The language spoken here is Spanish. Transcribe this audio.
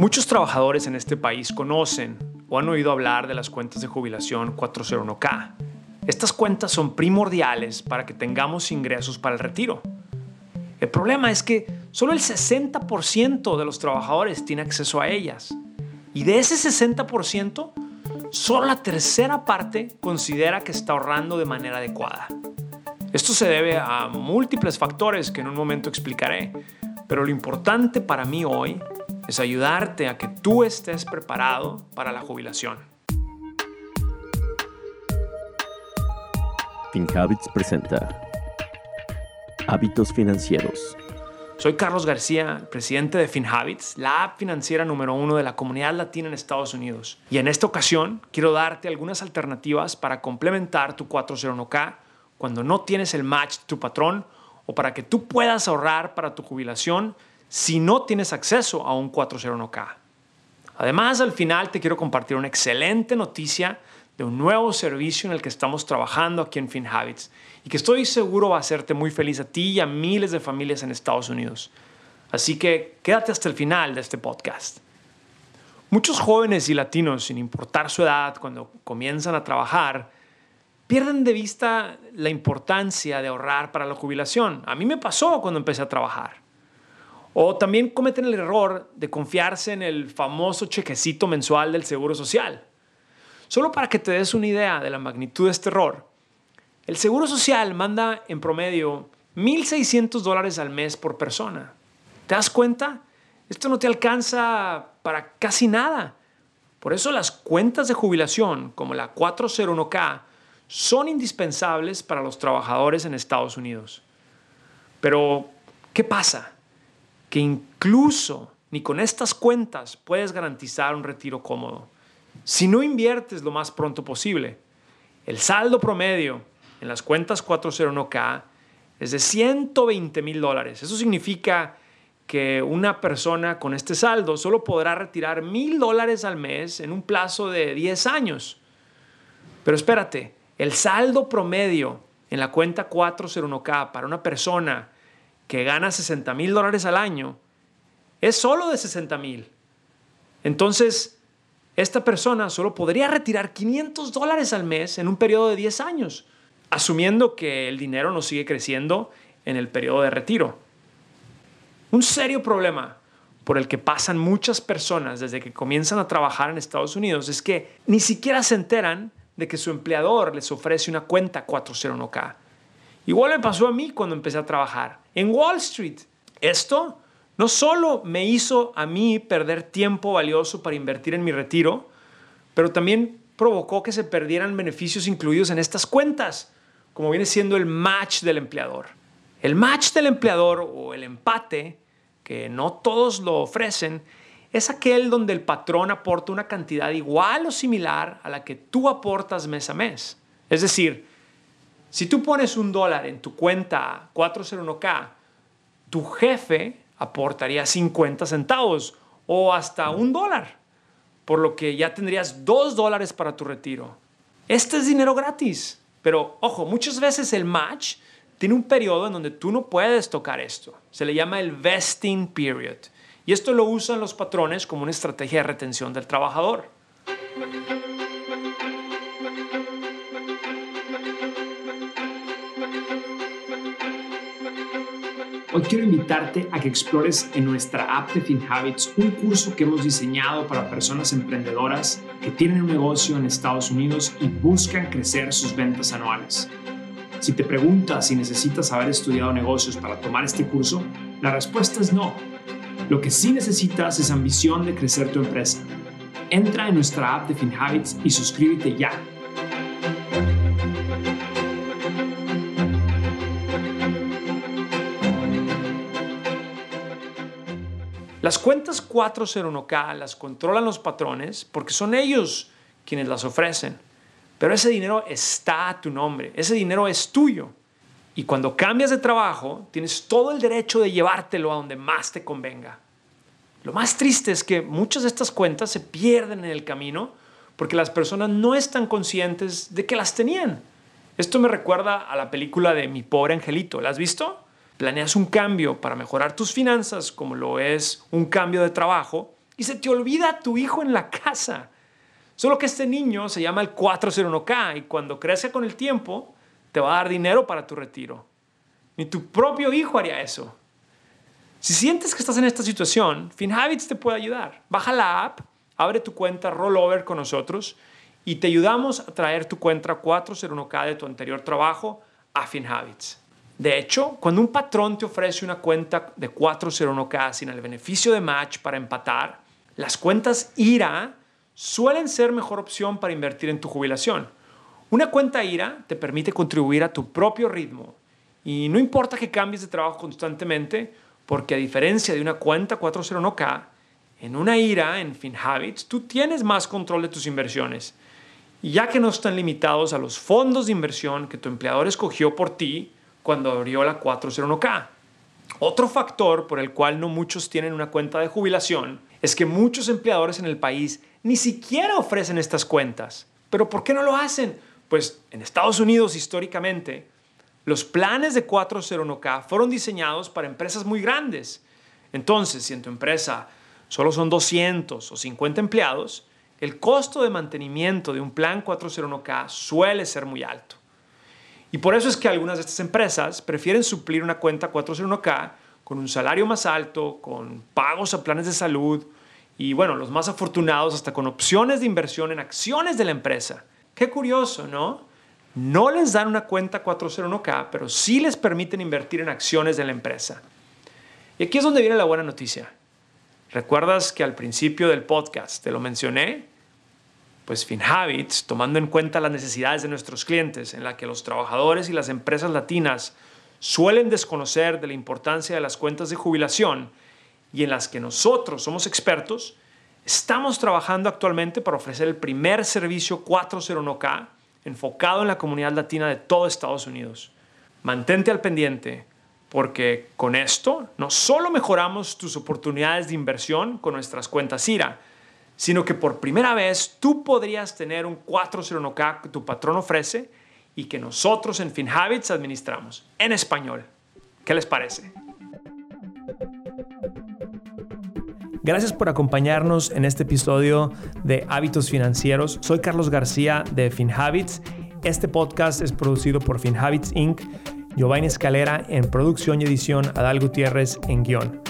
Muchos trabajadores en este país conocen o han oído hablar de las cuentas de jubilación 401k. Estas cuentas son primordiales para que tengamos ingresos para el retiro. El problema es que solo el 60% de los trabajadores tiene acceso a ellas. Y de ese 60%, solo la tercera parte considera que está ahorrando de manera adecuada. Esto se debe a múltiples factores que en un momento explicaré, pero lo importante para mí hoy es ayudarte a que tú estés preparado para la jubilación. FinHabits presenta Hábitos financieros. Soy Carlos García, presidente de FinHabits, la app financiera número uno de la comunidad latina en Estados Unidos. Y en esta ocasión quiero darte algunas alternativas para complementar tu 401k cuando no tienes el match de tu patrón o para que tú puedas ahorrar para tu jubilación si no tienes acceso a un 401k. Además, al final te quiero compartir una excelente noticia de un nuevo servicio en el que estamos trabajando aquí en FinHabits y que estoy seguro va a hacerte muy feliz a ti y a miles de familias en Estados Unidos. Así que quédate hasta el final de este podcast. Muchos jóvenes y latinos, sin importar su edad, cuando comienzan a trabajar, pierden de vista la importancia de ahorrar para la jubilación. A mí me pasó cuando empecé a trabajar. O también cometen el error de confiarse en el famoso chequecito mensual del Seguro Social. Solo para que te des una idea de la magnitud de este error, el Seguro Social manda en promedio 1.600 dólares al mes por persona. ¿Te das cuenta? Esto no te alcanza para casi nada. Por eso las cuentas de jubilación, como la 401k, son indispensables para los trabajadores en Estados Unidos. Pero, ¿qué pasa? Que incluso ni con estas cuentas puedes garantizar un retiro cómodo. Si no inviertes lo más pronto posible, el saldo promedio en las cuentas 401k es de 120 mil dólares. Eso significa que una persona con este saldo solo podrá retirar mil dólares al mes en un plazo de 10 años. Pero espérate, el saldo promedio en la cuenta 401k para una persona que gana 60 mil dólares al año es solo de 60 mil. Entonces, esta persona solo podría retirar 500 dólares al mes en un periodo de 10 años, asumiendo que el dinero no sigue creciendo en el periodo de retiro. Un serio problema por el que pasan muchas personas desde que comienzan a trabajar en Estados Unidos es que ni siquiera se enteran de que su empleador les ofrece una cuenta 401k. Igual me pasó a mí cuando empecé a trabajar en Wall Street. Esto no solo me hizo a mí perder tiempo valioso para invertir en mi retiro, pero también provocó que se perdieran beneficios incluidos en estas cuentas, como viene siendo el match del empleador. El match del empleador o el empate, que no todos lo ofrecen, es aquel donde el patrón aporta una cantidad igual o similar a la que tú aportas mes a mes. Es decir, si tú pones un dólar en tu cuenta 401k, tu jefe aportaría 50 centavos o hasta un dólar, por lo que ya tendrías dos dólares para tu retiro. Este es dinero gratis, pero ojo, muchas veces el match tiene un periodo en donde tú no puedes tocar esto. Se le llama el vesting period. Y esto lo usan los patrones como una estrategia de retención del trabajador. Hoy quiero invitarte a que explores en nuestra app de FinHabits un curso que hemos diseñado para personas emprendedoras que tienen un negocio en Estados Unidos y buscan crecer sus ventas anuales. Si te preguntas si necesitas haber estudiado negocios para tomar este curso, la respuesta es no. Lo que sí necesitas es ambición de crecer tu empresa. Entra en nuestra app de FinHabits y suscríbete ya Las cuentas 401k las controlan los patrones porque son ellos quienes las ofrecen. Pero ese dinero está a tu nombre, ese dinero es tuyo. Y cuando cambias de trabajo, tienes todo el derecho de llevártelo a donde más te convenga. Lo más triste es que muchas de estas cuentas se pierden en el camino porque las personas no están conscientes de que las tenían. Esto me recuerda a la película de Mi pobre angelito. ¿La has visto? Planeas un cambio para mejorar tus finanzas, como lo es un cambio de trabajo, y se te olvida tu hijo en la casa. Solo que este niño se llama el 401k y cuando crece con el tiempo te va a dar dinero para tu retiro. Ni tu propio hijo haría eso. Si sientes que estás en esta situación, FinHabits te puede ayudar. Baja la app, abre tu cuenta Rollover con nosotros y te ayudamos a traer tu cuenta 401k de tu anterior trabajo a FinHabits. De hecho, cuando un patrón te ofrece una cuenta de 401k sin el beneficio de match para empatar, las cuentas IRA suelen ser mejor opción para invertir en tu jubilación. Una cuenta IRA te permite contribuir a tu propio ritmo y no importa que cambies de trabajo constantemente, porque a diferencia de una cuenta 401k, en una IRA, en FinHabits, tú tienes más control de tus inversiones. Ya que no están limitados a los fondos de inversión que tu empleador escogió por ti cuando abrió la 401k. Otro factor por el cual no muchos tienen una cuenta de jubilación es que muchos empleadores en el país ni siquiera ofrecen estas cuentas. ¿Pero por qué no lo hacen? Pues en Estados Unidos históricamente, los planes de 401k fueron diseñados para empresas muy grandes. Entonces, si en tu empresa solo son 200 o 50 empleados, el costo de mantenimiento de un plan 401k suele ser muy alto. Y por eso es que algunas de estas empresas prefieren suplir una cuenta 401k con un salario más alto, con pagos a planes de salud, y bueno, los más afortunados hasta con opciones de inversión en acciones de la empresa. Qué curioso, ¿no? No les dan una cuenta 401k, pero sí les permiten invertir en acciones de la empresa. Y aquí es donde viene la buena noticia. ¿Recuerdas que al principio del podcast te lo mencioné? Pues FinHabits, tomando en cuenta las necesidades de nuestros clientes, en la que los trabajadores y las empresas latinas suelen desconocer de la importancia de las cuentas de jubilación, y en las que nosotros somos expertos, estamos trabajando actualmente para ofrecer el primer servicio 401k enfocado en la comunidad latina de todo Estados Unidos. Mantente al pendiente porque con esto no solo mejoramos tus oportunidades de inversión con nuestras cuentas IRA, sino que por primera vez tú podrías tener un 401k que tu patrón ofrece y que nosotros en FinHabits administramos en español. ¿Qué les parece? Gracias por acompañarnos en este episodio de Hábitos Financieros. Soy Carlos García de FinHabits. Este podcast es producido por FinHabits Inc., Giovanni Escalera en producción y edición, Adal Gutiérrez en guion.